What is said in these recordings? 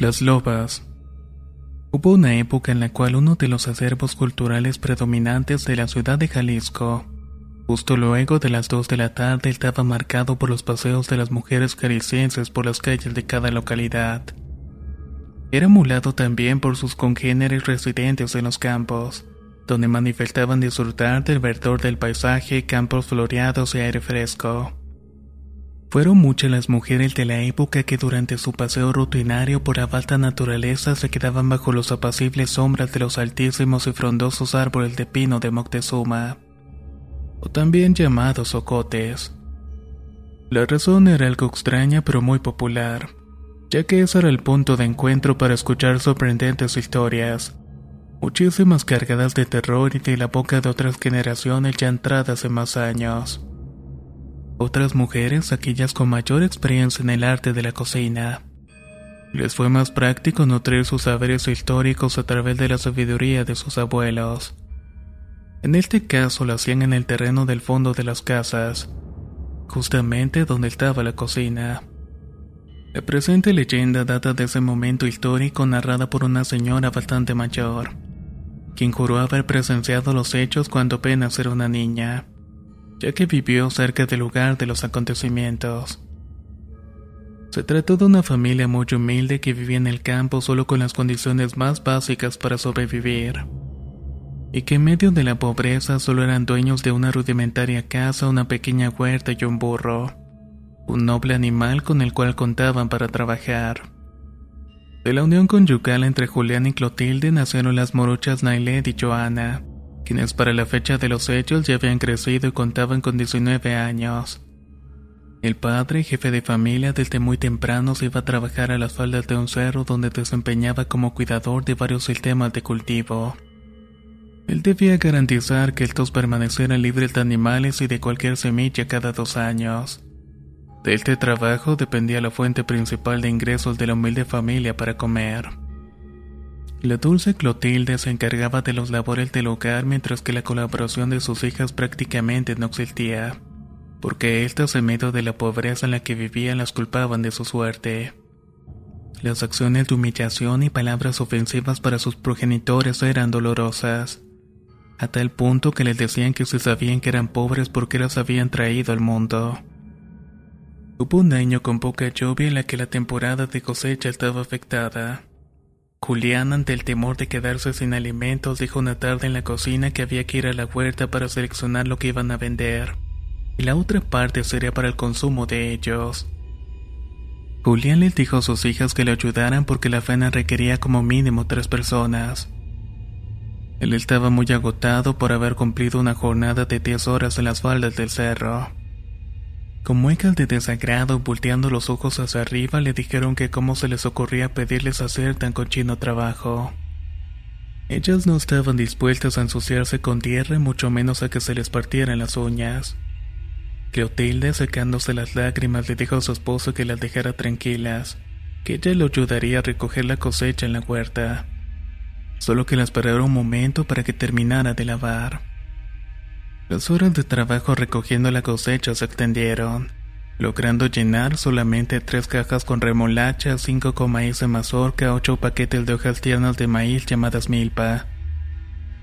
Las lobas. Hubo una época en la cual uno de los acervos culturales predominantes de la ciudad de Jalisco, justo luego de las 2 de la tarde, estaba marcado por los paseos de las mujeres jaliscienses por las calles de cada localidad. Era emulado también por sus congéneres residentes en los campos, donde manifestaban disfrutar del verdor del paisaje, campos floreados y aire fresco. Fueron muchas las mujeres de la época que durante su paseo rutinario por la alta naturaleza se quedaban bajo los apacibles sombras de los altísimos y frondosos árboles de pino de Moctezuma, o también llamados ocotes. La razón era algo extraña pero muy popular, ya que ese era el punto de encuentro para escuchar sorprendentes historias, muchísimas cargadas de terror y de la boca de otras generaciones ya entradas en más años. Otras mujeres, aquellas con mayor experiencia en el arte de la cocina. Les fue más práctico nutrir sus saberes históricos a través de la sabiduría de sus abuelos. En este caso lo hacían en el terreno del fondo de las casas, justamente donde estaba la cocina. La presente leyenda data de ese momento histórico narrada por una señora bastante mayor, quien juró haber presenciado los hechos cuando apenas era una niña ya que vivió cerca del lugar de los acontecimientos. Se trató de una familia muy humilde que vivía en el campo solo con las condiciones más básicas para sobrevivir, y que en medio de la pobreza solo eran dueños de una rudimentaria casa, una pequeña huerta y un burro, un noble animal con el cual contaban para trabajar. De la unión conyugal entre Julián y Clotilde nacieron las morochas Nailed y Joana, quienes para la fecha de los hechos ya habían crecido y contaban con 19 años. El padre, jefe de familia, desde muy temprano se iba a trabajar a las faldas de un cerro donde desempeñaba como cuidador de varios sistemas de cultivo. Él debía garantizar que estos permanecieran libres de animales y de cualquier semilla cada dos años. De este trabajo dependía la fuente principal de ingresos de la humilde familia para comer. La dulce Clotilde se encargaba de los labores del hogar mientras que la colaboración de sus hijas prácticamente no existía, porque éstas en medio de la pobreza en la que vivían las culpaban de su suerte. Las acciones de humillación y palabras ofensivas para sus progenitores eran dolorosas, a tal punto que les decían que se sabían que eran pobres porque las habían traído al mundo. Hubo un año con poca lluvia en la que la temporada de cosecha estaba afectada. Julián, ante el temor de quedarse sin alimentos, dijo una tarde en la cocina que había que ir a la huerta para seleccionar lo que iban a vender, y la otra parte sería para el consumo de ellos. Julián les dijo a sus hijas que le ayudaran porque la faena requería como mínimo tres personas. Él estaba muy agotado por haber cumplido una jornada de 10 horas en las faldas del cerro. Con muecas de desagrado, volteando los ojos hacia arriba, le dijeron que cómo se les ocurría pedirles hacer tan cochino trabajo. Ellas no estaban dispuestas a ensuciarse con tierra, mucho menos a que se les partieran las uñas. Cleotilde, secándose las lágrimas, le dijo a su esposo que las dejara tranquilas, que ella lo ayudaría a recoger la cosecha en la huerta solo que la esperaron un momento para que terminara de lavar. Las horas de trabajo recogiendo la cosecha se extendieron, logrando llenar solamente tres cajas con remolacha, cinco con maíz de mazorca, ocho paquetes de hojas tiernas de maíz llamadas milpa,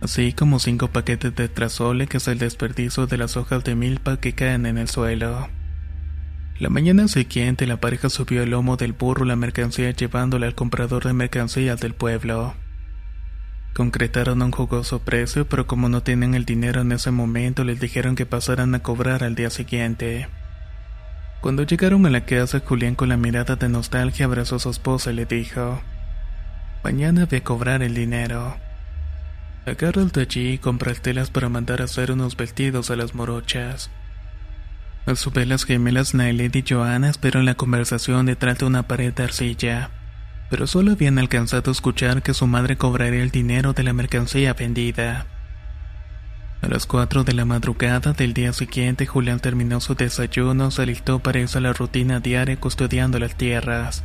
así como cinco paquetes de trasole que es el desperdicio de las hojas de milpa que caen en el suelo. La mañana siguiente la pareja subió el lomo del burro la mercancía llevándola al comprador de mercancías del pueblo. Concretaron un jugoso precio, pero como no tienen el dinero en ese momento, les dijeron que pasaran a cobrar al día siguiente. Cuando llegaron a la casa, Julián con la mirada de nostalgia abrazó a su esposa y le dijo, Mañana voy a cobrar el dinero. Agarra el de allí y compra telas para mandar a hacer unos vestidos a las morochas. A su vez las gemelas Nailed y Joana esperaron la conversación detrás de una pared de arcilla pero solo habían alcanzado a escuchar que su madre cobraría el dinero de la mercancía vendida. A las 4 de la madrugada del día siguiente, Julián terminó su desayuno, se alistó para irse a la rutina diaria custodiando las tierras.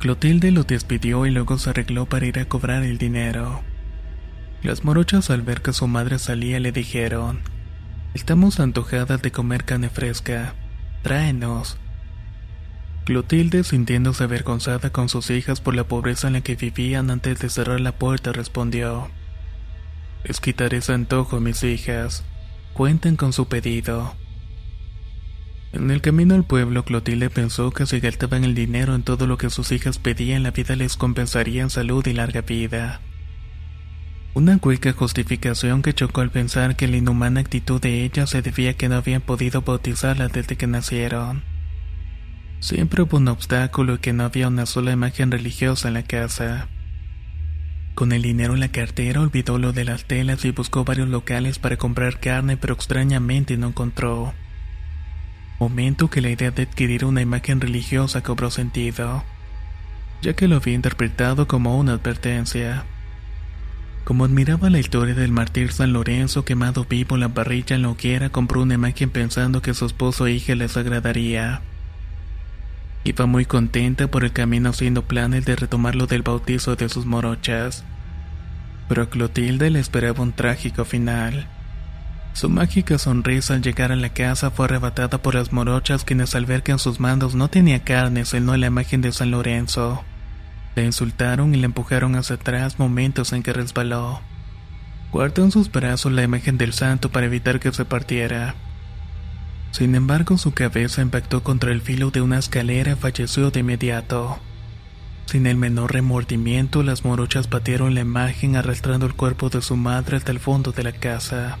Clotilde lo despidió y luego se arregló para ir a cobrar el dinero. Las morochas al ver que su madre salía le dijeron, Estamos antojadas de comer carne fresca, tráenos. Clotilde, sintiéndose avergonzada con sus hijas por la pobreza en la que vivían antes de cerrar la puerta, respondió: Les quitaré ese antojo, mis hijas. Cuenten con su pedido. En el camino al pueblo, Clotilde pensó que si gastaban el dinero en todo lo que sus hijas pedían, la vida les compensaría en salud y larga vida. Una hueca justificación que chocó al pensar que la inhumana actitud de ellas se debía a que no habían podido bautizarlas desde que nacieron. Siempre hubo un obstáculo que no había una sola imagen religiosa en la casa. Con el dinero en la cartera olvidó lo de las telas y buscó varios locales para comprar carne, pero extrañamente no encontró. Momento que la idea de adquirir una imagen religiosa cobró sentido, ya que lo había interpretado como una advertencia. Como admiraba la historia del mártir San Lorenzo quemado vivo en la parrilla en la hoguera, compró una imagen pensando que su esposo e hija les agradaría. Iba muy contenta por el camino haciendo planes de retomar lo del bautizo de sus morochas. Pero a Clotilde le esperaba un trágico final. Su mágica sonrisa al llegar a la casa fue arrebatada por las morochas quienes al ver que en sus manos no tenía carne sino la imagen de San Lorenzo. Le insultaron y le empujaron hacia atrás momentos en que resbaló. Guardó en sus brazos la imagen del santo para evitar que se partiera. Sin embargo, su cabeza impactó contra el filo de una escalera y falleció de inmediato. Sin el menor remordimiento, las morochas batieron la imagen arrastrando el cuerpo de su madre hasta el fondo de la casa.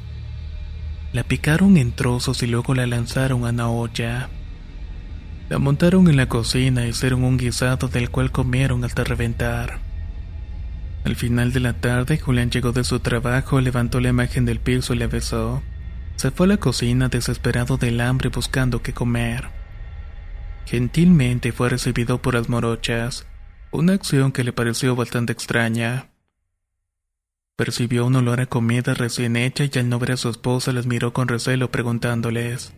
La picaron en trozos y luego la lanzaron a una olla. La montaron en la cocina y hicieron un guisado del cual comieron hasta reventar. Al final de la tarde, Julián llegó de su trabajo, levantó la imagen del piso y la besó. Se fue a la cocina desesperado del hambre buscando qué comer. Gentilmente fue recibido por las morochas, una acción que le pareció bastante extraña. Percibió un olor a comida recién hecha y al no ver a su esposa las miró con recelo preguntándoles,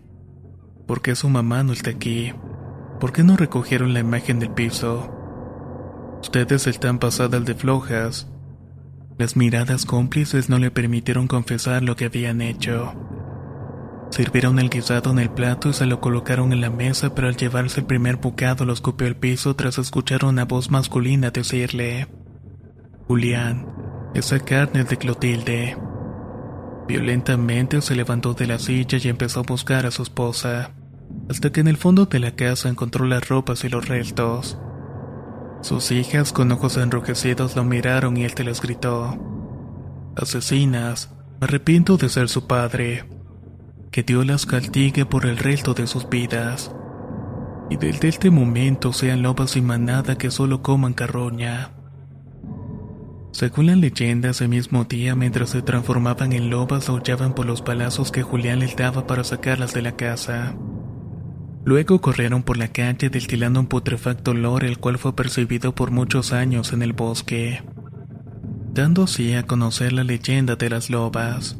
¿por qué su mamá no está aquí? ¿Por qué no recogieron la imagen del piso? Ustedes están pasadas de flojas. Las miradas cómplices no le permitieron confesar lo que habían hecho. Sirvieron el guisado en el plato y se lo colocaron en la mesa, pero al llevarse el primer bocado lo escupió al piso tras escuchar una voz masculina decirle: Julián, esa carne es de Clotilde. Violentamente se levantó de la silla y empezó a buscar a su esposa, hasta que en el fondo de la casa encontró las ropas y los restos. Sus hijas con ojos enrojecidos lo miraron y él te les gritó: Asesinas, me arrepiento de ser su padre que Dios las castigue por el resto de sus vidas. Y desde este momento sean lobas y manada que solo coman carroña. Según la leyenda, ese mismo día, mientras se transformaban en lobas, aullaban por los palazos que Julián les daba para sacarlas de la casa. Luego corrieron por la calle destilando un putrefacto olor el cual fue percibido por muchos años en el bosque, dando así a conocer la leyenda de las lobas.